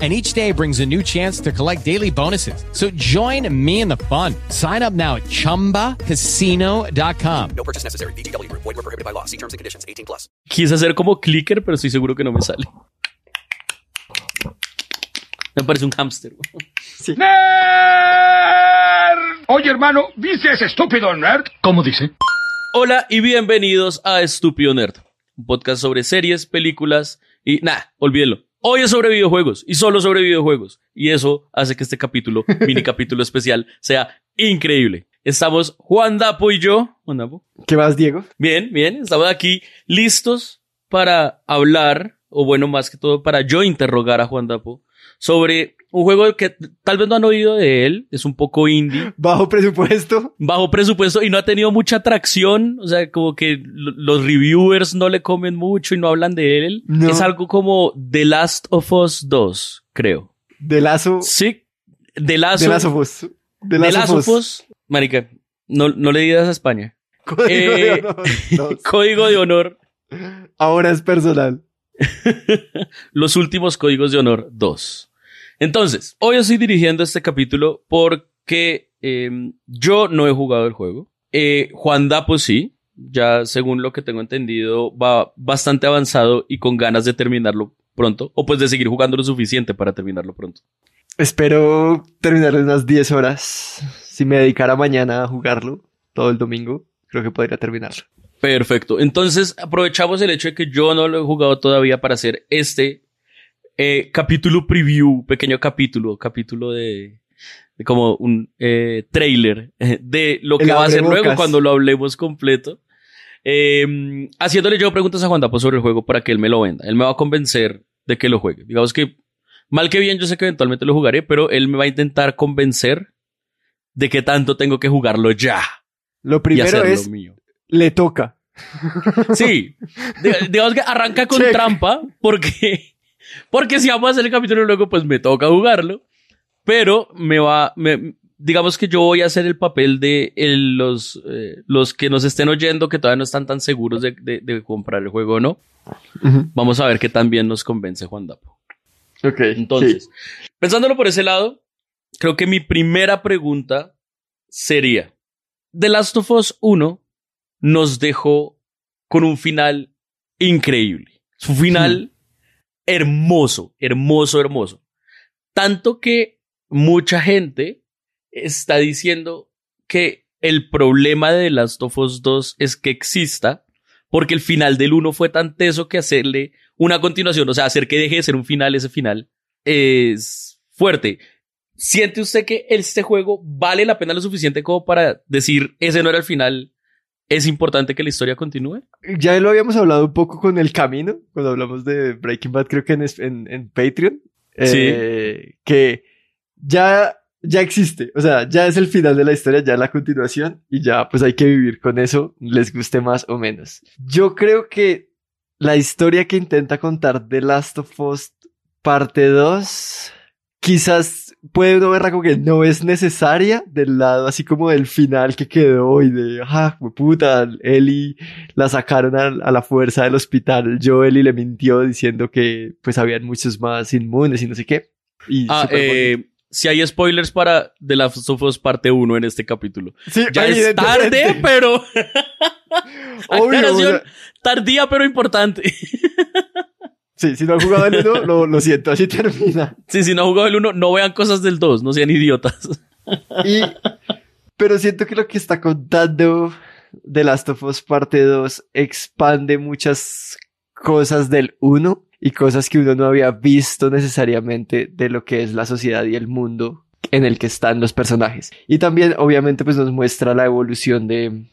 and each day brings a new chance to collect daily bonuses. So join me in the fun. Sign up now at ChumbaCasino.com. No purchase necessary. VGW Group. Void were prohibited by law. See terms and conditions. 18 plus. Quise hacer como clicker, pero estoy seguro que no me sale. Me parece un hámster. Oye, hermano, ¿viste ese estúpido nerd? ¿Cómo dice? Hola y bienvenidos a Estúpido Nerd, un podcast sobre series, películas y nada, olvídenlo. Hoy es sobre videojuegos y solo sobre videojuegos. Y eso hace que este capítulo, mini capítulo especial, sea increíble. Estamos Juan Dapo y yo. Juan Dapo. ¿Qué más, Diego? Bien, bien. Estamos aquí listos para hablar, o bueno, más que todo, para yo interrogar a Juan Dapo sobre un juego que tal vez no han oído de él, es un poco indie. Bajo presupuesto. Bajo presupuesto y no ha tenido mucha atracción, o sea, como que los reviewers no le comen mucho y no hablan de él. No. Es algo como The Last of Us 2, creo. De lazo. Sí, The Last, De lazo Us. De The lazo Last of Us. Marica, no, no le digas a España. Código Eh, de honor. Dos. Código de honor. Ahora es personal. Los últimos códigos de honor 2. Entonces, hoy estoy dirigiendo este capítulo porque eh, yo no he jugado el juego. Eh, Juan Dapo sí, ya según lo que tengo entendido, va bastante avanzado y con ganas de terminarlo pronto, o pues de seguir jugando lo suficiente para terminarlo pronto. Espero terminar en unas 10 horas. Si me dedicara mañana a jugarlo todo el domingo, creo que podría terminarlo. Perfecto. Entonces, aprovechamos el hecho de que yo no lo he jugado todavía para hacer este eh, capítulo preview, pequeño capítulo, capítulo de, de como un eh, trailer eh, de lo que El va a hacer luego cuando lo hablemos completo. Eh, haciéndole yo preguntas a Juan Dapo sobre el juego para que él me lo venda. Él me va a convencer de que lo juegue. Digamos que, mal que bien, yo sé que eventualmente lo jugaré, pero él me va a intentar convencer de que tanto tengo que jugarlo ya Lo primero es, mío. le toca. Sí, Di- digamos que arranca con Check. trampa porque, porque si vamos a hacer el capítulo luego, pues me toca jugarlo, pero me va, me, digamos que yo voy a hacer el papel de el- los, eh, los que nos estén oyendo que todavía no están tan seguros de, de- de comprar el juego o no. Vamos a ver qué tan bien nos convence Juan Dapo. Ok. Entonces, pensándolo por ese lado, creo que mi primera pregunta sería, The Last of Us 1 nos dejó con un final increíble. Su final hermoso, hermoso, hermoso. Tanto que mucha gente está diciendo que el problema de Last of Us 2 es que exista porque el final del 1 fue tan teso que hacerle una continuación, o sea, hacer que deje de ser un final ese final, es fuerte. ¿Siente usted que este juego vale la pena lo suficiente como para decir ese no era el final? ¿Es importante que la historia continúe? Ya lo habíamos hablado un poco con el camino, cuando hablamos de Breaking Bad, creo que en, en, en Patreon. eh, Que ya, ya existe. O sea, ya es el final de la historia, ya es la continuación. Y ya, pues hay que vivir con eso, les guste más o menos. Yo creo que la historia que intenta contar The Last of Us parte 2, quizás puede uno verla como que no es necesaria del lado así como del final que quedó y de, ah, puta, Ellie la sacaron a, a la fuerza del hospital. Joel le mintió diciendo que pues habían muchos más inmunes y no sé qué. Y Ah, eh, si hay spoilers para The Last of Us parte 1 en este capítulo. Sí, Ya es tarde, pero... Obvio, o sea, tardía, pero importante. sí, si no han jugado el uno, lo, lo siento, así termina. Sí, si no han jugado el 1, no vean cosas del 2, no sean idiotas. Y pero siento que lo que está contando The Last of Us parte 2 expande muchas cosas del 1 y cosas que uno no había visto necesariamente de lo que es la sociedad y el mundo en el que están los personajes. Y también, obviamente, pues nos muestra la evolución de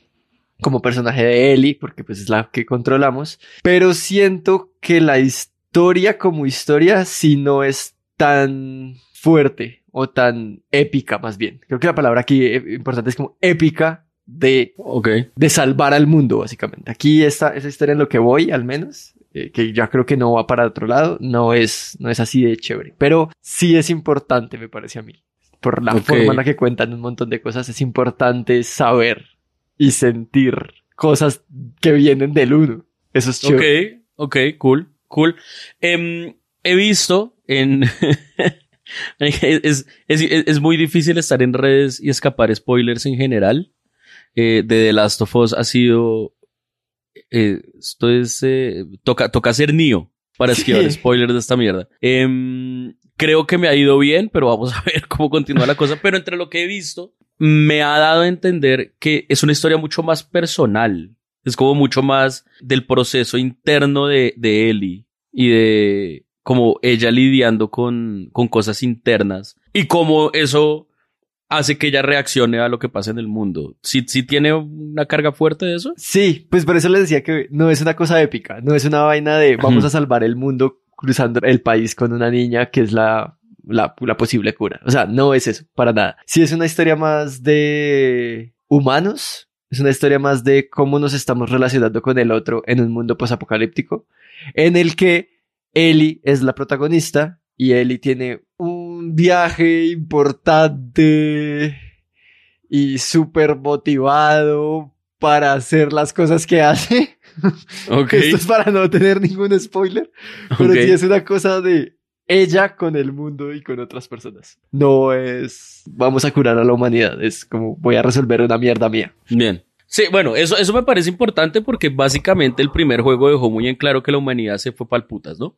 como personaje de Ellie, porque pues es la que controlamos. Pero siento que la historia como historia sí no es tan fuerte o tan épica más bien. Creo que la palabra aquí eh, importante es como épica de, de salvar al mundo, básicamente. Aquí está esa historia en lo que voy, al menos, eh, que ya creo que no va para otro lado, no es, no es así de chévere. Pero sí es importante, me parece a mí. Por la forma en la que cuentan un montón de cosas, es importante saber y sentir cosas que vienen del uno. Eso es chévere. Ok, ok, cool, cool. Em, he visto en... es, es, es, muy difícil estar en redes y escapar spoilers en general. Eh, de The Last of Us ha sido... Eh, esto es... Eh, toca, toca ser Neo para esquivar spoilers de esta mierda. Em, creo que me ha ido bien, pero vamos a ver cómo continúa la cosa. Pero entre lo que he visto, me ha dado a entender que es una historia mucho más personal. Es como mucho más del proceso interno de, de Ellie y de como ella lidiando con, con cosas internas y cómo eso hace que ella reaccione a lo que pasa en el mundo. ¿Sí, sí tiene una carga fuerte de eso? Sí, pues por eso les decía que no es una cosa épica, no es una vaina de vamos a salvar el mundo cruzando el país con una niña que es la, la, la posible cura. O sea, no es eso, para nada. Sí es una historia más de humanos, es una historia más de cómo nos estamos relacionando con el otro en un mundo posapocalíptico, en el que Ellie es la protagonista y Ellie tiene un viaje importante y súper motivado para hacer las cosas que hace. Esto es para no tener ningún spoiler, pero sí es una cosa de ella con el mundo y con otras personas. No es vamos a curar a la humanidad, es como voy a resolver una mierda mía. Bien. Sí, bueno, eso, eso me parece importante porque básicamente el primer juego dejó muy en claro que la humanidad se fue pal putas, ¿no?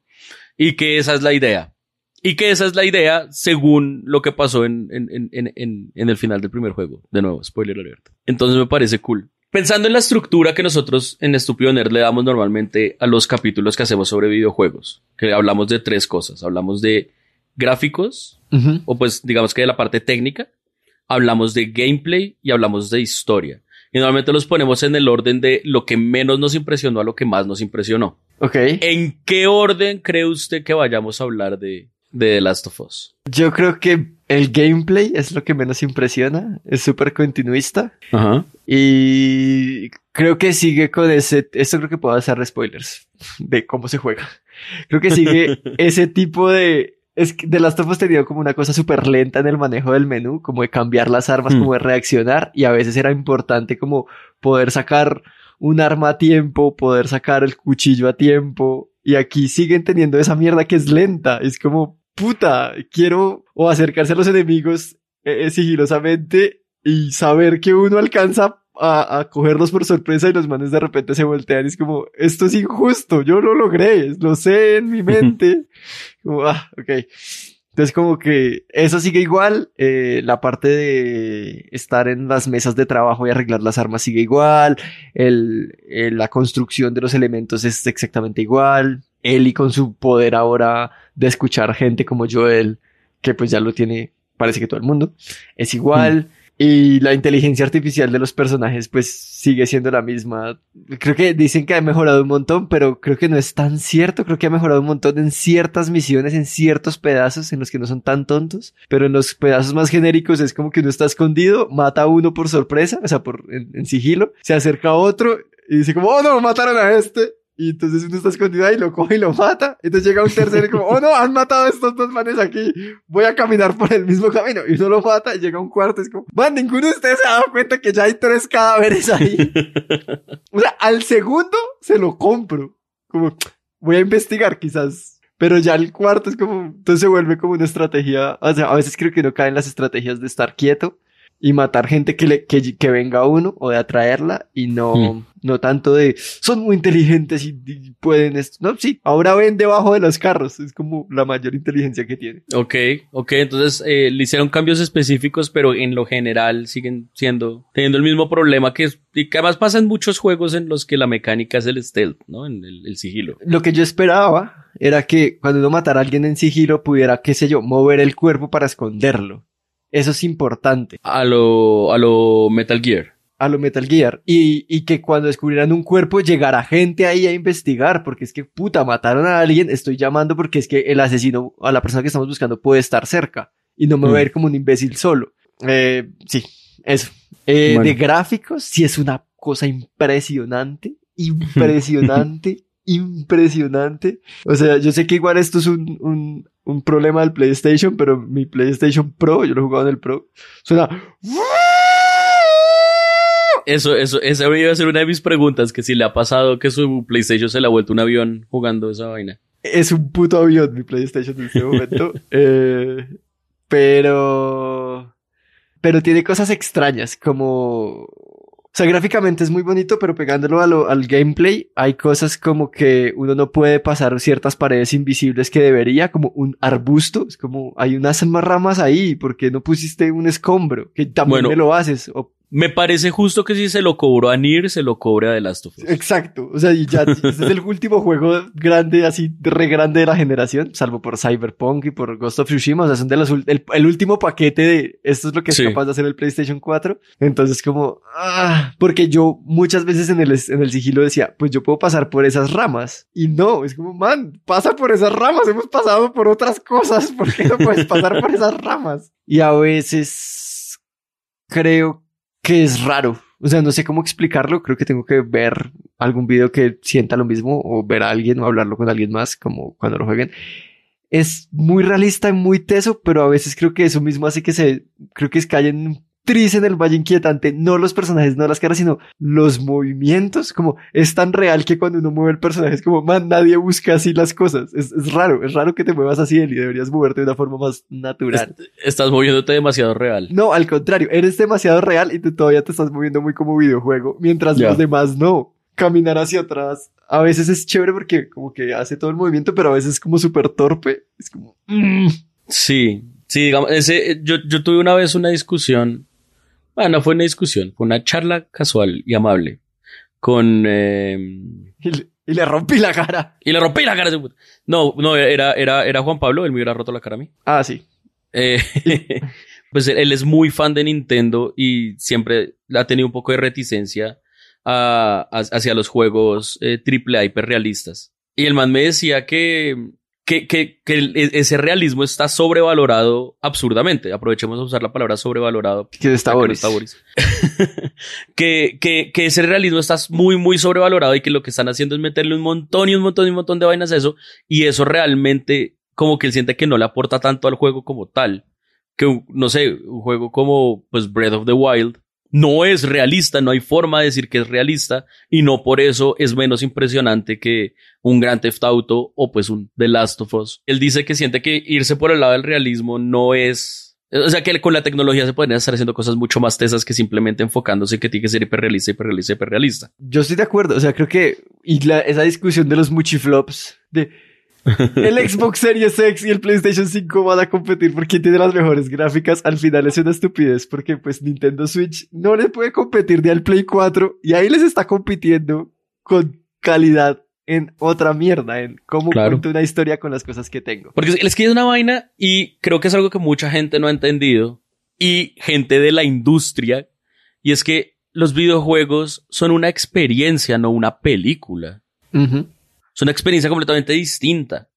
Y que esa es la idea. Y que esa es la idea según lo que pasó en, en, en, en, el final del primer juego. De nuevo, spoiler alert. Entonces me parece cool. Pensando en la estructura que nosotros en Estúpido Nerd le damos normalmente a los capítulos que hacemos sobre videojuegos, que hablamos de tres cosas. Hablamos de gráficos, o pues digamos que de la parte técnica, hablamos de gameplay y hablamos de historia. Y normalmente los ponemos en el orden de lo que menos nos impresionó a lo que más nos impresionó. Ok. ¿En qué orden cree usted que vayamos a hablar de, de The Last of Us? Yo creo que el gameplay es lo que menos impresiona. Es súper continuista. Ajá. Y creo que sigue con ese. Esto creo que puedo hacer spoilers de cómo se juega. Creo que sigue ese tipo de. Es que The Last of Us tenía como una cosa súper lenta en el manejo del menú, como de cambiar las armas, como de reaccionar, y a veces era importante como poder sacar un arma a tiempo, poder sacar el cuchillo a tiempo, y aquí siguen teniendo esa mierda que es lenta, es como, puta, quiero o acercarse a los enemigos eh, sigilosamente y saber que uno alcanza a, a, cogerlos por sorpresa y los manes de repente se voltean y es como, esto es injusto, yo lo logré, lo sé en mi mente. como, ah, ok. Entonces como que eso sigue igual, eh, la parte de estar en las mesas de trabajo y arreglar las armas sigue igual, el, el, la construcción de los elementos es exactamente igual, Ellie con su poder ahora de escuchar gente como Joel, que pues ya lo tiene, parece que todo el mundo, es igual. Mm. Y la inteligencia artificial de los personajes pues sigue siendo la misma. Creo que dicen que ha mejorado un montón, pero creo que no es tan cierto. Creo que ha mejorado un montón en ciertas misiones, en ciertos pedazos en los que no son tan tontos. Pero en los pedazos más genéricos es como que uno está escondido, mata a uno por sorpresa, o sea, por en, en sigilo, se acerca a otro y dice como, oh no, mataron a este. Y entonces uno está escondido ahí, lo coge y lo mata. Entonces llega un tercero y como, oh no, han matado a estos dos manes aquí. Voy a caminar por el mismo camino. Y uno lo mata y llega un cuarto. Es como, man, ninguno de ustedes se ha dado cuenta que ya hay tres cadáveres ahí. o sea, al segundo se lo compro. Como, voy a investigar quizás. Pero ya el cuarto es como, entonces se vuelve como una estrategia. O sea, a veces creo que no caen las estrategias de estar quieto y matar gente que, le, que, que venga uno o de atraerla y no, mm. no tanto de son muy inteligentes y, y pueden esto. No, sí, ahora ven debajo de los carros, es como la mayor inteligencia que tiene. Ok, ok, entonces eh, le hicieron cambios específicos, pero en lo general siguen siendo, teniendo el mismo problema que, y que además pasa en muchos juegos en los que la mecánica es el stealth, ¿no? En el, el sigilo. Lo que yo esperaba era que cuando uno matara a alguien en sigilo pudiera, qué sé yo, mover el cuerpo para esconderlo. Eso es importante. A lo, a lo Metal Gear. A lo Metal Gear. Y, y que cuando descubrieran un cuerpo llegara gente ahí a investigar, porque es que puta, mataron a alguien, estoy llamando porque es que el asesino, a la persona que estamos buscando puede estar cerca y no me voy a Mm. ir como un imbécil solo. Eh, sí, eso. Eh, Bueno. De gráficos, sí es una cosa impresionante, impresionante, impresionante. O sea, yo sé que igual esto es un, un, un problema del PlayStation, pero mi PlayStation Pro, yo lo he jugado en el Pro, suena... Eso, eso, esa iba a ser una de mis preguntas, que si le ha pasado que su PlayStation se le ha vuelto un avión jugando esa vaina. Es un puto avión mi PlayStation en este momento. Eh, pero... Pero tiene cosas extrañas, como... O sea, gráficamente es muy bonito, pero pegándolo a lo- al gameplay, hay cosas como que uno no puede pasar ciertas paredes invisibles que debería, como un arbusto. Es como, hay unas más ramas ahí, ¿por qué no pusiste un escombro? Que también Bueno. me lo haces. O- Me parece justo que si se lo cobró a Nier, se lo cobre a The Last of Us. Exacto. O sea, y ya, este es el último juego grande, así, re grande de la generación, salvo por Cyberpunk y por Ghost of Tsushima. O sea, son de los, el, el último paquete de esto es lo que es Sí. capaz de hacer el PlayStation 4. Entonces, como, ah, porque yo muchas veces en el, en el sigilo decía, pues yo puedo pasar por esas ramas. Y no, es como, man, pasa por esas ramas. Hemos pasado por otras cosas. ¿Por qué no puedes pasar por esas ramas? Y a veces creo que es raro. O sea, no sé cómo explicarlo. Creo que tengo que ver algún video que sienta lo mismo o ver a alguien o hablarlo con alguien más, como cuando lo jueguen. Es muy realista y muy teso, pero a veces creo que eso mismo hace que se, creo que es cae en un tris en el valle inquietante. No los personajes, no las caras, sino los movimientos. Como es tan real que cuando uno mueve el personaje es como, man, nadie busca así las cosas. Es, es raro, es raro que te muevas así, Eli. Deberías moverte de una forma más natural. Estás moviéndote demasiado real. No, al contrario, eres demasiado real y tú todavía te estás moviendo muy como videojuego, mientras los demás no. Caminar hacia atrás a veces es chévere porque como que hace todo el movimiento, pero a veces es como súper torpe. Es como... mm. Sí, sí, digamos, ese, yo, yo tuve una vez una discusión, bueno, no fue una discusión, fue una charla casual y amable con, eh, Y, le, y le rompí la cara. y le rompí la cara a ese puto. No, no, era, era, era Juan Pablo, él me hubiera roto la cara a mí. Ah, sí. Eh, pues él, él es muy fan de Nintendo y siempre ha tenido un poco de reticencia a- a- hacia los juegos eh, triple A hiperrealistas. Y el man me decía que, que, que, que e- ese realismo está sobrevalorado absurdamente. Aprovechemos a usar la palabra sobrevalorado. Que está no Boris. está Boris. que, que, que ese realismo está muy, muy sobrevalorado y que lo que están haciendo es meterle un montón y un montón y un montón de vainas a eso. Y eso realmente, como que él siente que no le aporta tanto al juego como tal. Que, no sé, un juego como, pues, Breath of the Wild no es realista, no hay forma de decir que es realista y no por eso es menos impresionante que un Grand Theft Auto o pues un The Last of Us. Él dice que siente que irse por el lado del realismo no es... O sea que con la tecnología se pueden estar haciendo cosas mucho más tesas que simplemente enfocándose que tiene que ser hiperrealista, hiperrealista, hiperrealista. Yo estoy de acuerdo. O sea, creo que... Y la- esa discusión de los muchiflops, de... El Xbox Series X y el PlayStation 5 van a competir por quién tiene las mejores gráficas. Al final es una estupidez porque pues Nintendo Switch no le puede competir ni al Play 4 y ahí les está compitiendo con calidad en otra mierda, en cómo Claro. cuento una historia con las cosas que tengo. Porque es que es una vaina y creo que es algo que mucha gente no ha entendido y gente de la industria y es que los videojuegos son una experiencia, no una película. Ujú. Es una experiencia completamente distinta.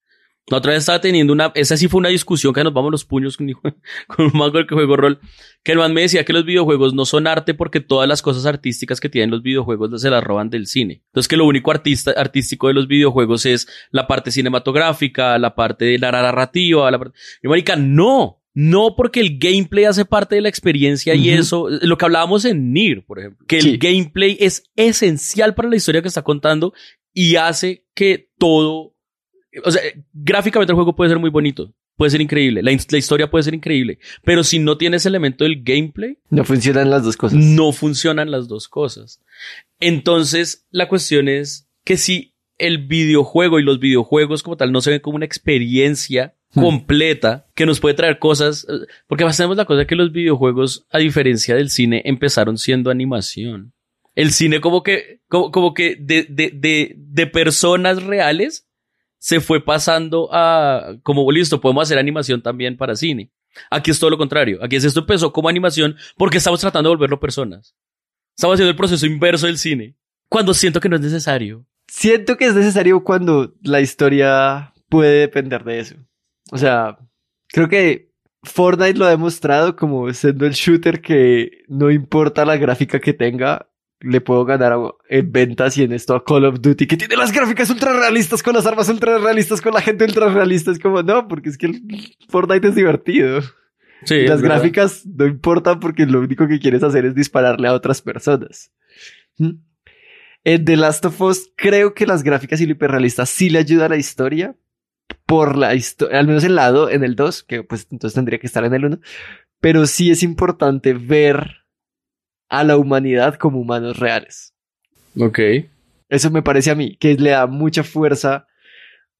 La otra vez estaba teniendo una, esa sí fue una discusión que nos vamos los puños con, con un del que juego rol, que el man me decía que los videojuegos no son arte porque todas las cosas artísticas que tienen los videojuegos se las roban del cine. Entonces que lo único artista, artístico de los videojuegos es la parte cinematográfica, la parte de la narrativa, la parte... Y marica, no, no porque el gameplay hace parte de la experiencia y eso, lo que hablábamos en Nier, por ejemplo, que Sí. el gameplay es esencial para la historia que está contando y hace que todo, o sea, gráficamente el juego puede ser muy bonito. puede ser increíble, la, la, historia puede ser increíble, pero si no tienes elemento del gameplay, no funcionan las dos cosas. No funcionan las dos cosas. Entonces, la cuestión es que si el videojuego y los videojuegos como tal no se ven como una experiencia hmm. completa que nos puede traer cosas, eh, porque tenemos la cosa que los videojuegos, a diferencia del cine, empezaron siendo animación. El cine como que, como, que de, de, de, de personas reales se fue pasando a, como listo, podemos hacer animación también para cine. Aquí es todo lo contrario. Aquí es esto empezó como animación porque estamos tratando de volverlo personas. Estamos haciendo el proceso inverso del cine. Cuando siento que no es necesario. Siento que es necesario cuando la historia puede depender de eso. O sea, creo que Fortnite lo ha demostrado como siendo el shooter que no importa la gráfica que tenga, le puedo ganar en ventas y en esto a Call of Duty, que tiene las gráficas ultra realistas con las armas ultra realistas, con la gente ultra realista. Es como, no, porque es que el Fortnite es divertido. Sí, las gráficas no importan porque lo único que quieres hacer es dispararle a otras personas. ¿Mm? En The Last of Us, creo que las gráficas y lo hiperrealistas sí le ayuda a la historia. Por la historia, al menos en, lado, en el 2, que pues entonces tendría que estar en el 1. Pero sí es importante ver a la humanidad como humanos reales. Ok. Eso me parece a mí, que le da mucha fuerza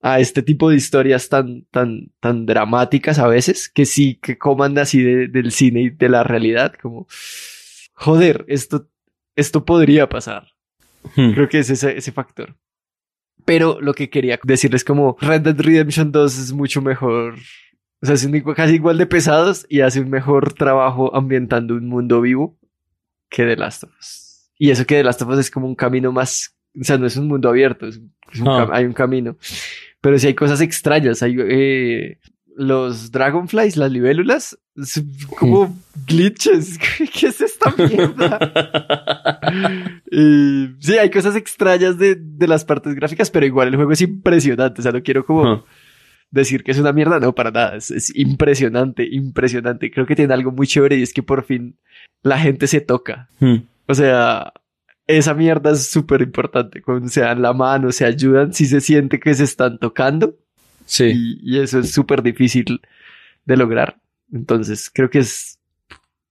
a este tipo de historias tan, tan, tan dramáticas a veces, que sí, que coman así del cine y de la realidad, como, joder, esto, esto podría pasar. Hmm. Creo que es ese, ese factor. Pero lo que quería decirles como Red Dead Redemption 2 es mucho mejor. O sea, es casi igual de pesados y hace un mejor trabajo ambientando un mundo vivo que The Last of Us. Y eso que The Last of Us es como un camino más, o sea, no es un mundo abierto, hay un camino. Pero si hay cosas extrañas, hay eh, los dragonflies, las libélulas, como glitches. ¿Qué es esta mierda? sí, hay cosas extrañas de, de, las partes gráficas, pero igual el juego es impresionante. O sea, no quiero como decir que es una mierda, no, para nada. Es, impresionante, impresionante. Creo que tiene algo muy chévere y es que por fin la gente se toca. Hmm. O sea, esa mierda es súper importante. Cuando se dan la mano, se ayudan, si se siente que se están tocando. Sí. Y, eso es súper difícil de lograr. Entonces, creo que es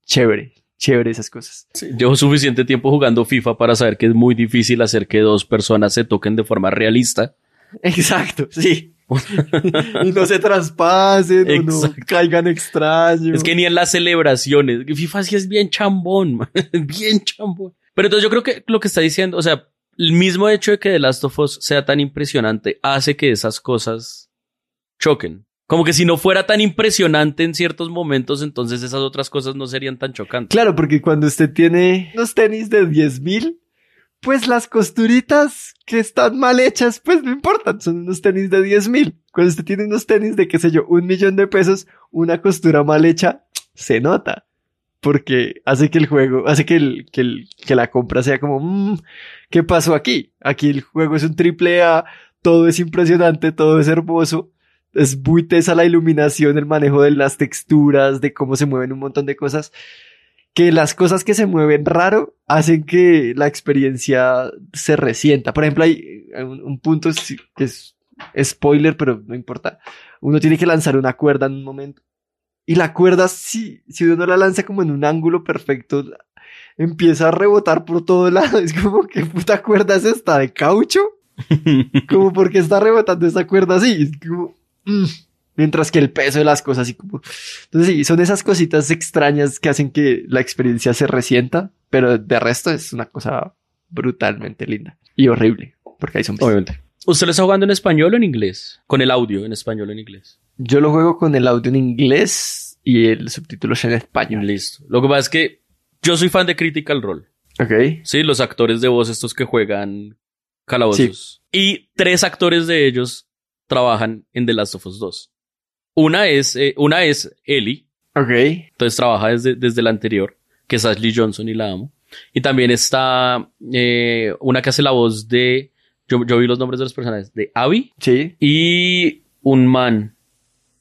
chévere, chévere esas cosas. llevo suficiente tiempo jugando FIFA para saber que es muy difícil hacer que dos personas se toquen de forma realista. Exacto, sí. y no se traspasen o no caigan extraños. Es que ni en las celebraciones. FIFA sí es bien chambón, bien chambón. Pero entonces yo creo que lo que está diciendo, o sea, el mismo hecho de que The Last of Us sea tan impresionante hace que esas cosas choquen. Como que si no fuera tan impresionante en ciertos momentos, entonces esas otras cosas no serían tan chocantes. Claro, porque cuando usted tiene los tenis de 10 mil, pues las costuritas que están mal hechas, pues no importan, son unos tenis de 10 mil. Cuando usted tiene unos tenis de, qué sé yo, un millón de pesos, una costura mal hecha, se nota. Porque hace que el juego, hace que, el, que, el, que la compra sea como, mmm, ¿qué pasó aquí? Aquí el juego es un triple A, todo es impresionante, todo es hermoso. Es muy tesa la iluminación, el manejo de las texturas, de cómo se mueven un montón de cosas que las cosas que se mueven raro hacen que la experiencia se resienta. Por ejemplo, hay un, punto que es spoiler, pero no importa. Uno tiene que lanzar una cuerda en un momento. Y la cuerda, si, si uno la lanza como en un ángulo perfecto, empieza a rebotar por todo lado. Es como que puta cuerda es esta de caucho. como porque está rebotando esta cuerda así. Es como, mm. Mientras que el peso de las cosas y como... Entonces sí, son esas cositas extrañas que hacen que la experiencia se resienta, pero de resto es una cosa brutalmente linda y horrible, porque hay zombies. Obviamente. ¿Usted lo está jugando en español o en inglés? Con el audio en español o en inglés. Yo lo juego con el audio en inglés y el subtítulo es en español. Listo. Lo que pasa es que yo soy fan de Critical Role. Ok. Sí, los actores de voz estos que juegan calabozos. Y tres actores de ellos trabajan en The Last of Us 2. Una es, eh, una es Ellie. Ok. Entonces trabaja desde, desde la anterior, que es Ashley Johnson y la amo. Y también está eh, una que hace la voz de. Yo, yo vi los nombres de los personajes. De Abby. Sí. Y un man.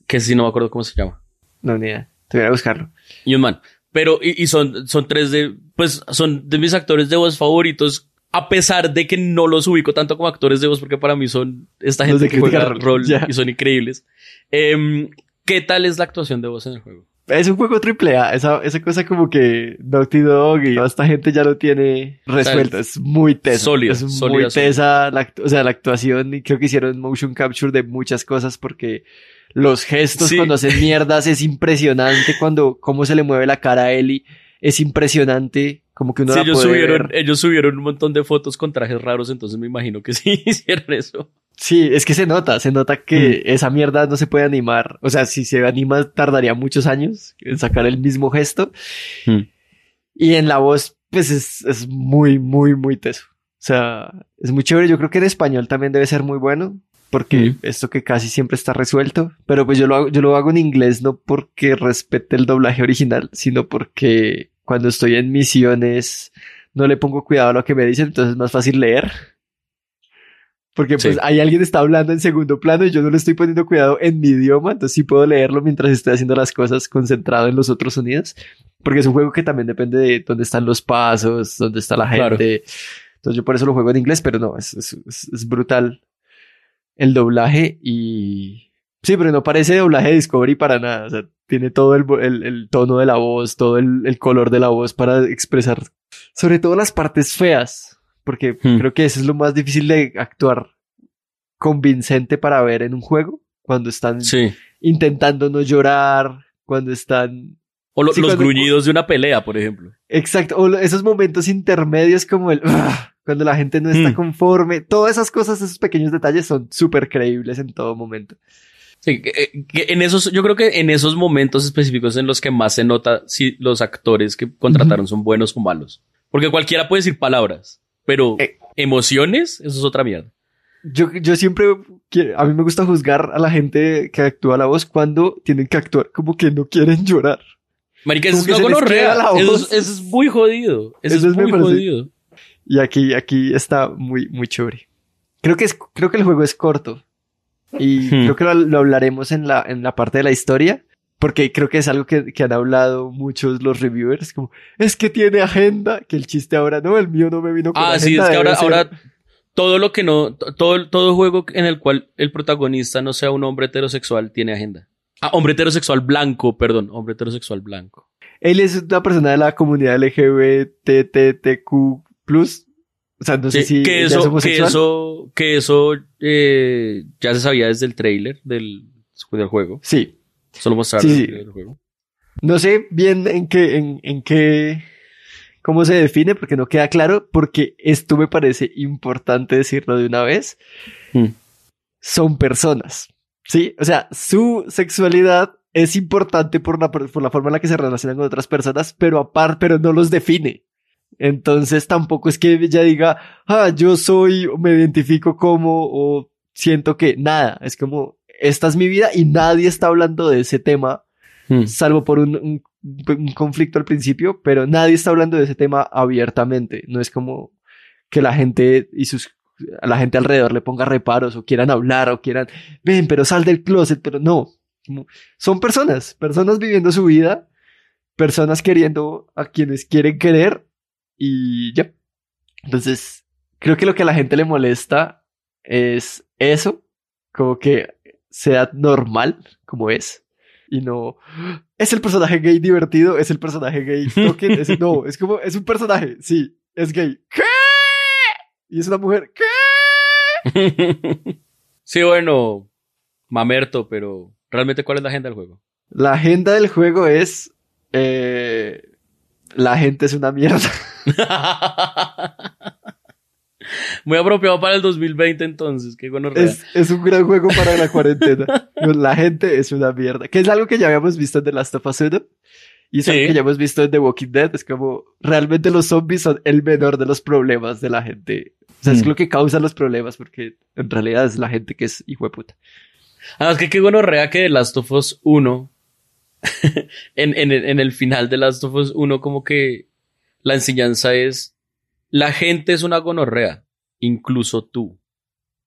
Que si no me acuerdo cómo se llama. No, ni idea. Te voy a buscarlo. Y un man. Pero, y, y, son, son tres de. Pues son de mis actores de voz favoritos a pesar de que no los ubico tanto como actores de voz, porque para mí son esta gente que juega rol y son increíbles. Em, ¿Qué tal es la actuación de voz en el juego? Es un juego triple A, esa, esa cosa como que Naughty Dog y toda esta gente ya lo tiene resuelto, es muy tesa. Sólido, es muy tesa, la o sea, la actuación y creo que hicieron motion capture de muchas cosas porque los gestos Sí. cuando hacen mierdas es impresionante, cuando cómo se le mueve la cara a Ellie es impresionante, como que uno Sí, la ellos puede subieron, ver. ellos subieron un montón de fotos con trajes raros, entonces me imagino que sí hicieron eso. Sí, es que se nota, se nota Mm. que esa mierda no se puede animar. O sea, si se anima tardaría muchos años en sacar el mismo gesto. Mm. Y en la voz, pues es, es muy, muy, muy teso. O sea, es muy chévere. Yo creo que en español también debe ser muy bueno. Porque Mm. esto que casi siempre está resuelto. Pero pues yo lo hago, yo lo hago en inglés no porque respete el doblaje original, sino porque cuando estoy en misiones no le pongo cuidado a lo que me dicen, entonces es más fácil leer. Porque pues Sí. ahí alguien está hablando en segundo plano y yo no le estoy poniendo cuidado en mi idioma, entonces sí puedo leerlo mientras estoy haciendo las cosas concentrado en los otros sonidos. Porque es un juego que también depende de dónde están los pasos, dónde está la Claro. gente. Entonces yo por eso lo juego en inglés, pero no, es- es brutal el doblaje y... Sí, pero no parece doblaje de Discovery para nada. O sea, tiene todo el, vo- el, el tono de la voz, todo el, el color de la voz para expresar, sobre todo las partes feas, porque Hmm. creo que eso es lo más difícil de actuar convincente para ver en un juego, cuando están Sí. intentando no llorar, cuando están... O lo- Sí, los cuando- gruñidos de una pelea, por ejemplo. Exacto, o esos momentos intermedios como el... "Ugh", cuando la gente no está Hmm. conforme, todas esas cosas, esos pequeños detalles son súper creíbles en todo momento. Sí, que- eh, que en esos, yo creo que en esos momentos específicos en los que más se nota si los actores que contrataron son buenos o malos. Porque cualquiera puede decir palabras, pero Eh. emociones, eso es otra mierda. Yo, yo siempre, quiero- a mí me gusta juzgar a la gente que actúa la voz cuando tienen que actuar como que no quieren llorar. Marica, eso es una la Eso, es- eso es muy jodido. Eso, Eso es muy jodido. Y aquí, aquí está muy, muy chévere. Creo que es, creo que el juego es corto. Y Hmm. creo que lo, lo hablaremos en la, en la parte de la historia. Porque creo que es algo que, que han hablado muchos los reviewers, como, es que tiene agenda, que el chiste ahora, no, el mío no me vino con Ah, agenda. sí, es que ahora, ahora todo lo que no, to- todo, todo juego en el cual el protagonista no sea un hombre heterosexual tiene agenda. Ah, hombre heterosexual blanco, perdón, hombre heterosexual blanco. Él es una persona de la comunidad LGBTTQ+. O sea, no sé Sí, si que ella es eso, que eso, que eso eh, ya se sabía desde el trailer del, del juego. Sí. Solo mostraron Sí, sí. el juego. No sé bien en qué, en, en qué, cómo se define, porque no queda claro, porque esto me parece importante decirlo de una vez. Hmm. Son personas, ¿sí? O sea, su sexualidad es importante por la, por la forma en la que se relacionan con otras personas, pero aparte, pero no los define. Entonces tampoco es que ella diga, ah, yo soy, me identifico como, o siento que nada. Es como, esta es mi vida y nadie está hablando de ese tema Hmm. salvo por un, un- un conflicto al principio, pero nadie está hablando de ese tema abiertamente. No es como que la gente y sus a la gente alrededor le ponga reparos o quieran hablar o quieran, ven, pero sal del closet, pero no. Como- Son personas, personas viviendo su vida, personas queriendo a quienes quieren querer y ya. Entonces, creo que lo que a la gente le molesta es eso, como que sea normal como es y no es el personaje gay divertido, es el personaje gay token, es- no, es como es un personaje, sí, es gay. ¿Qué? Y es una mujer. ¿Qué? sí, bueno, mamerto, pero realmente ¿cuál es la agenda del juego? La agenda del juego es eh, la gente es una mierda. Muy apropiado para el 2020 entonces, qué bueno. Es, es un gran juego para la cuarentena. La gente es una mierda. Que es algo que ya habíamos visto en The Last of Us 1. Y es Sí. algo que ya hemos visto en The Walking Dead. Es como, realmente los zombies son el menor de los problemas de la gente. O sea, es Mm. lo que causa los problemas porque en realidad es la gente que es hijo de puta. Además que qué bueno rea que The Last of Us 1 en, en, el final de Last of Us 1 como que la enseñanza es la gente es una gonorrea, incluso tú.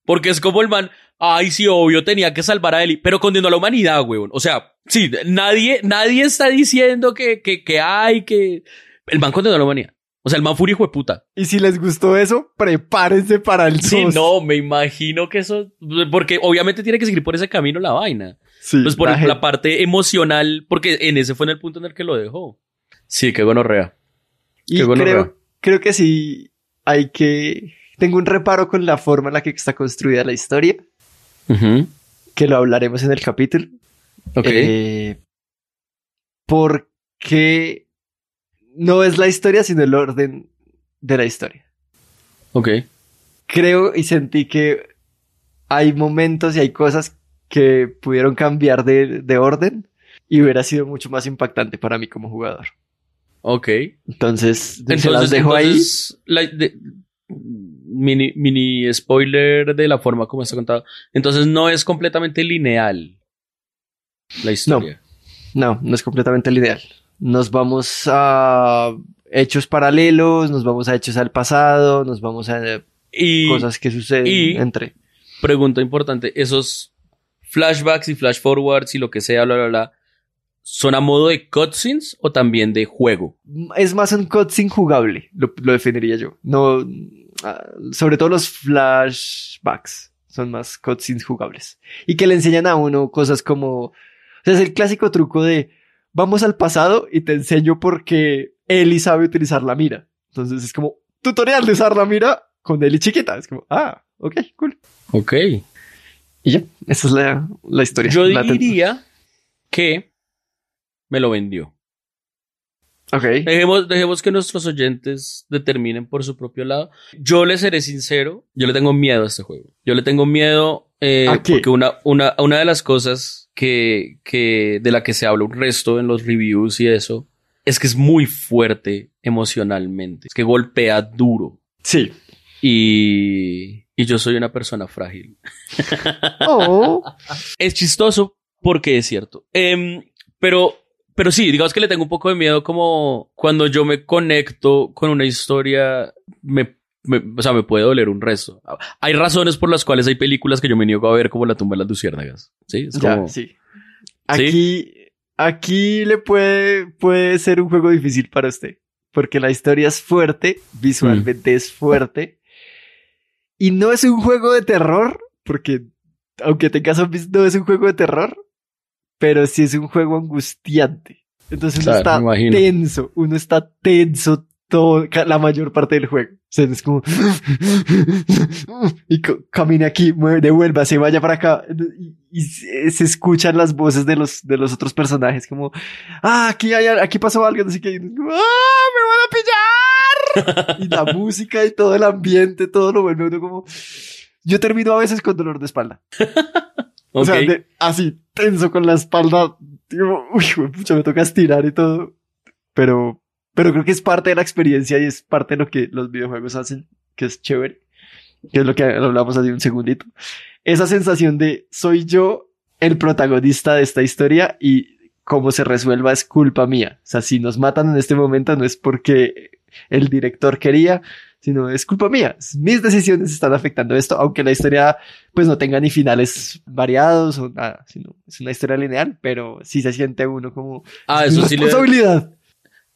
Porque es como el man, ay sí, obvio, tenía que salvar a Ellie, pero condenó a la humanidad, weón. O sea, sí, nadie, nadie está diciendo que, que, que hay, que... El man condenó a la humanidad. O sea, el man fue hijo de puta. Y si les gustó eso, prepárense para el Sí, 2. no, me imagino que eso, porque obviamente tiene que seguir por ese camino la vaina. Sí, Pues por la parte emocional, porque en ese fue en el punto en el que lo dejó. Sí, qué gonorrea. Y qué gonorrea. creo, creo que sí hay que... Tengo un reparo con la forma en la que está construida la historia, que lo hablaremos en el capítulo. Ok. Eh, porque no es la historia, sino el orden de la historia. ok. Creo y sentí que hay momentos y hay cosas que pudieron cambiar de, de orden y hubiera sido mucho más impactante para mí como jugador. Ok. Entonces, se las Entonces, dejo entonces, la- de- mini, mini spoiler de la forma como está contado. Entonces no es completamente lineal la historia. ahí. No, no es completamente el ideal. Nos vamos a hechos paralelos, nos vamos a hechos al pasado, nos vamos a Y cosas que suceden y- entre. pregunta importante, esos flashbacks y flash forwards y lo que sea, bla, bla, bla, ¿son a modo de cutscenes o también de juego? Es más un cutscene jugable, lo, lo definiría yo. No, ah, sobre todo los flashbacks son más cutscenes jugables. Y que le enseñan a uno cosas como, o sea, es el clásico truco de vamos al pasado y te enseño por qué Ellie sabe utilizar la mira. Entonces es como tutorial de usar la mira con Ellie chiquita. Es como, ah, ok, cool. Ok. Y ya, esa es la, la historia. Yo La diría que me lo vendió. Ok. Dejemos, dejemos que nuestros oyentes determinen por su propio lado. Yo le seré sincero, yo le tengo miedo a este juego. Yo le tengo miedo eh, porque una, una, una de las cosas que, que, de la que se habla un resto en los reviews y eso, es que es muy fuerte emocionalmente. Es que golpea duro. Sí. Y, y yo soy una persona frágil. Oh. Es chistoso porque es cierto. Em, pero, pero sí, digamos que le tengo un poco de miedo como cuando yo me conecto con una historia, me, me- o sea, me puede doler un resto. Hay razones por las cuales hay películas que yo me niego a ver como La tumba de las luciérnagas. Sí, es Ya, como, sí. Aquí, aquí le puede, puede ser un juego difícil para usted. Porque la historia es fuerte, visualmente Mm. es fuerte. Y no es un juego de terror, porque aunque tenga zombies, no es un juego de terror, pero sí es un juego angustiante. Entonces uno Claro, está tenso, uno está tenso todo, la mayor parte del juego. O sea, es como, y camine aquí, mueve, devuélvase, vaya para acá. Y, se, se escuchan las voces de los, de los otros personajes, como, ah, aquí hay, aquí pasó algo, así que, ah, me van a pillar. y la música y todo el ambiente, todo lo vuelve uno como, yo termino a veces con dolor de espalda. O sea, de- así, tenso con la espalda. Digo, uy, pucha, me toca estirar y todo. Pero, pero creo que es parte de la experiencia y es parte de lo que los videojuegos hacen, que es chévere. Que es lo que hablamos hace un segundito. Esa sensación de soy yo el protagonista de esta historia y cómo se resuelva es culpa mía. O sea, si nos matan en este momento no es porque el director quería, sino es culpa mía. Mis decisiones están afectando esto, aunque la historia pues no tenga ni finales variados o nada, sino es una historia lineal, pero sí se siente uno como Ah, eso sí responsabilidad.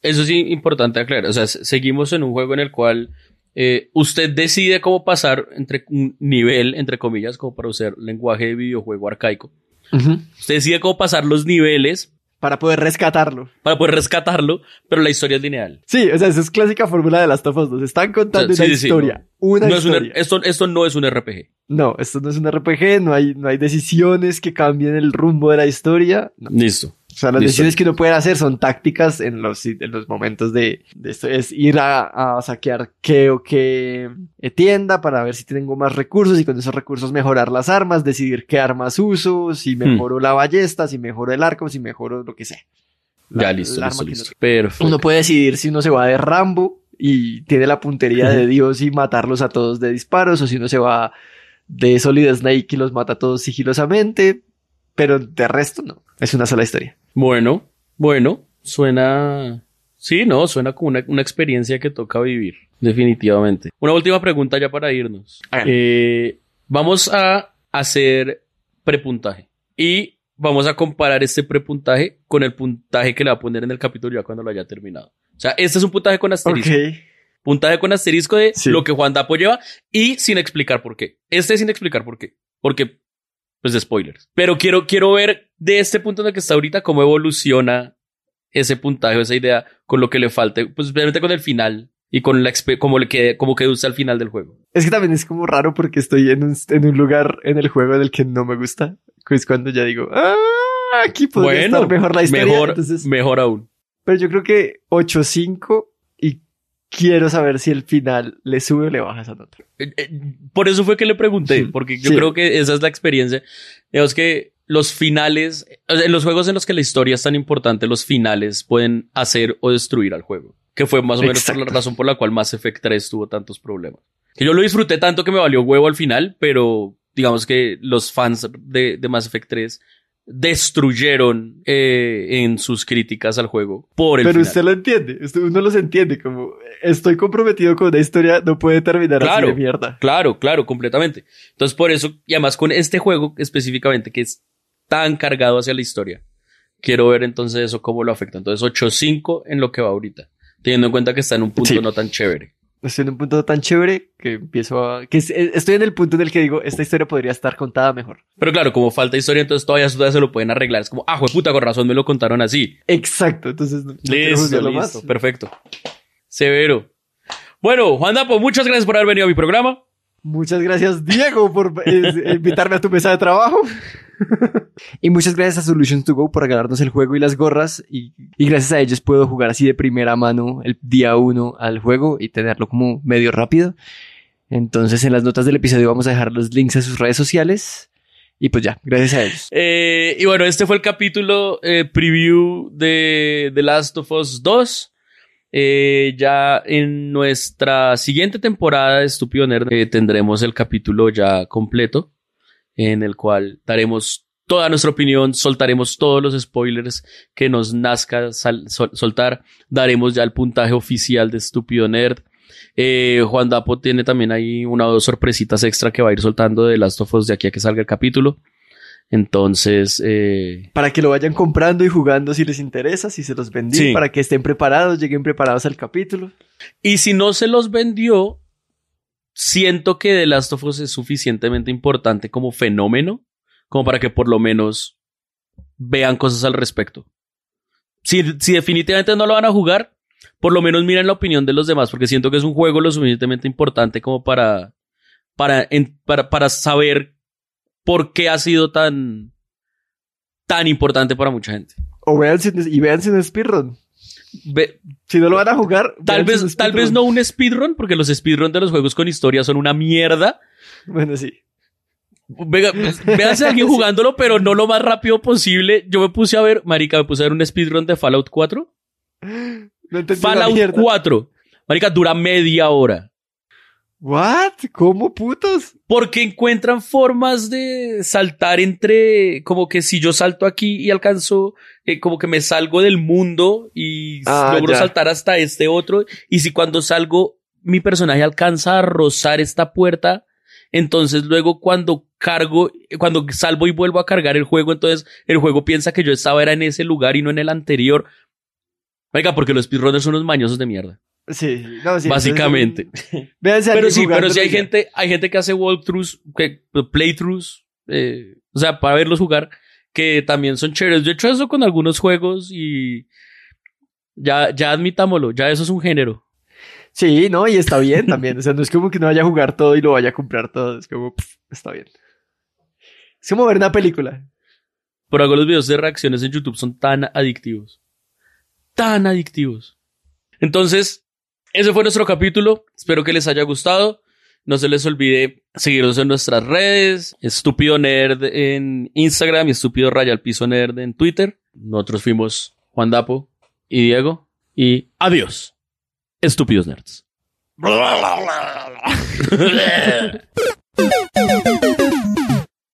Eso sí, importante aclarar. O sea, seguimos en un juego en el cual eh, usted decide cómo pasar entre un nivel, entre comillas, como para usar lenguaje de videojuego arcaico. Usted decide cómo pasar los niveles Para poder rescatarlo. para poder rescatarlo, pero la historia es lineal. Sí, o sea, esa es clásica fórmula de las of Us. Nos están contando O sea, una sí, sí, sí, historia. Una No es un historia. Esto, esto no es un RPG. No, esto no es un RPG, no hay, no hay decisiones que cambien el rumbo de la historia. No. Listo. O sea, las Listo. decisiones que uno puede hacer son tácticas en los, en los momentos de, de esto. Es ir a, a saquear qué o qué eh, tienda para ver si tengo más recursos y con esos recursos mejorar las armas, decidir qué armas uso, si Hmm. mejoro la ballesta, si mejoro el arco, si mejoro lo que sea. La- ya, listo, listo, listo. uno- Perfecto. Uno puede decidir si uno se va de Rambo y tiene la puntería de Dios y matarlos a todos de disparos, o si uno se va de Solid Snake y los mata a todos sigilosamente, pero de resto no. Es una sola historia. Bueno, bueno, suena... Sí, no, suena como una, una experiencia que toca vivir, definitivamente. Una última pregunta ya para irnos. Eh, vamos a hacer prepuntaje y vamos a comparar este prepuntaje con el puntaje que le va a poner en el capítulo ya cuando lo haya terminado. O sea, este es un puntaje con asterisco. Ok. Puntaje con asterisco de Sí. lo que Juan Dapo lleva y sin explicar por qué. Este sin explicar por qué. Porque, pues de spoilers. Pero quiero, quiero ver de este punto en el que está ahorita cómo evoluciona ese puntaje esa idea con lo que le falte, pues especialmente con el final y con la como le que como que usa al final del juego. Es que también es como raro porque estoy en un, en un lugar en el juego en el que no me gusta. Que es cuando ya digo, ah, aquí podría bueno, estar mejor la historia. mejor, Entonces, mejor aún. pero yo creo que 8-5 y quiero saber si el final le sube o le baja esa nota. Eh, eh, Por eso fue que le pregunté, porque yo Sí. creo que esa es la experiencia. Digamos que los finales, en los juegos en los que la historia es tan importante, los finales pueden hacer o destruir al juego. Que fue más o menos por la razón por la cual Mass Effect 3 tuvo tantos problemas. Que yo lo disfruté tanto que me valió huevo al final, pero digamos que los fans de, de Mass Effect 3 destruyeron eh, en sus críticas al juego por el Pero final. usted lo entiende, usted- uno los entiende como estoy comprometido con una historia, no puede terminar Claro. así de mierda. Claro, claro, completamente. Entonces, por eso, y además con este juego específicamente, que es tan cargado hacia la historia, quiero ver entonces eso cómo lo afecta. Entonces, 8-5 en lo que va ahorita, teniendo en cuenta que está en un punto Sí. no tan chévere. Estoy en un punto tan chévere que empiezo a... que eh, estoy en el punto en el que digo, esta historia podría estar contada mejor. Pero claro, como falta historia, entonces todavía, todavía se lo pueden arreglar. Es como, ah, puta, con razón me lo contaron así. Exacto, entonces no, Listo, listo, más. perfecto. Severo. Bueno, Juan Dapo, muchas gracias por haber venido a mi programa. Muchas gracias, Diego, por eh, invitarme a tu mesa de trabajo. y muchas gracias a Solutions to Go por regalarnos el juego y las gorras. Y, gracias a ellos puedo jugar así de primera mano el día uno al juego y tenerlo como medio rápido. Entonces, en las notas del episodio vamos a dejar los links a sus redes sociales. Y pues ya, gracias a ellos. Eh, y bueno, este fue el capítulo eh, preview de The Last of Us 2. Eh, ya en nuestra siguiente temporada de Estúpido Nerd tendremos el capítulo ya completo en el cual daremos toda nuestra opinión, soltaremos todos los spoilers que nos nazca sal- sol- soltar, daremos ya el puntaje oficial de Estúpido Nerd. Eh, Juan Dapo tiene también ahí una o dos sorpresitas extra que va a ir soltando de Last of Us de aquí a que salga el capítulo. Entonces, eh, Para que lo vayan comprando y jugando si les interesa, si se los vendí, Sí. para que estén preparados, lleguen preparados al capítulo. y si no se los vendió, siento que The Last of Us es suficientemente importante como fenómeno, como para que por lo menos vean cosas al respecto. Si, definitivamente no lo van a jugar, por lo menos miren la opinión de los demás, porque siento que es un juego lo suficientemente importante como para, para, para, para saber por qué ha sido tan, tan importante para mucha gente. O véanse y véanse un speedrun. Si no lo van a jugar, tal vez, tal vez no un speedrun, porque los speedrun de los juegos con historia son una mierda. Bueno, sí. Venga, véanse a alguien jugándolo, pero no lo más rápido posible. Yo me puse a ver, marica, me puse a ver un speedrun de Fallout 4. No entendí la Fallout mierda. 4. Marica, dura media hora. ¿What? ¿Cómo putos? Porque encuentran formas de saltar entre, como que si yo salto aquí y alcanzo, eh, como que me salgo del mundo y Ah, logro ya. saltar hasta este otro. Y si cuando salgo, mi personaje alcanza a rozar esta puerta, entonces luego cuando cargo, cuando salvo y vuelvo a cargar el juego, entonces el juego piensa que yo estaba era en ese lugar y no en el anterior. Venga, porque los speedrunners son unos mañosos de mierda. Sí, no, sí, básicamente. entonces, Pero sí, pero sí hay gente, hay gente que hace walkthroughs, que, playthroughs, eh, o sea, para verlos jugar, que también son chéveres. Yo he hecho eso con algunos juegos y ya, ya admitámoslo, ya eso es un género. Sí, no, y está bien también. O sea, no es como que no vaya a jugar todo y lo vaya a comprar todo. Es como, pff, está bien. Es como ver una película. Por algo los videos de reacciones en YouTube son tan adictivos. Tan adictivos. Entonces, ese fue nuestro capítulo. Espero que les haya gustado. No se les olvide seguirnos en nuestras redes. Estúpido Nerd en Instagram y Estúpido Raya al Piso Nerd en Twitter. Nosotros fuimos Juan Dapo y Diego. Y adiós. Estúpidos Nerds.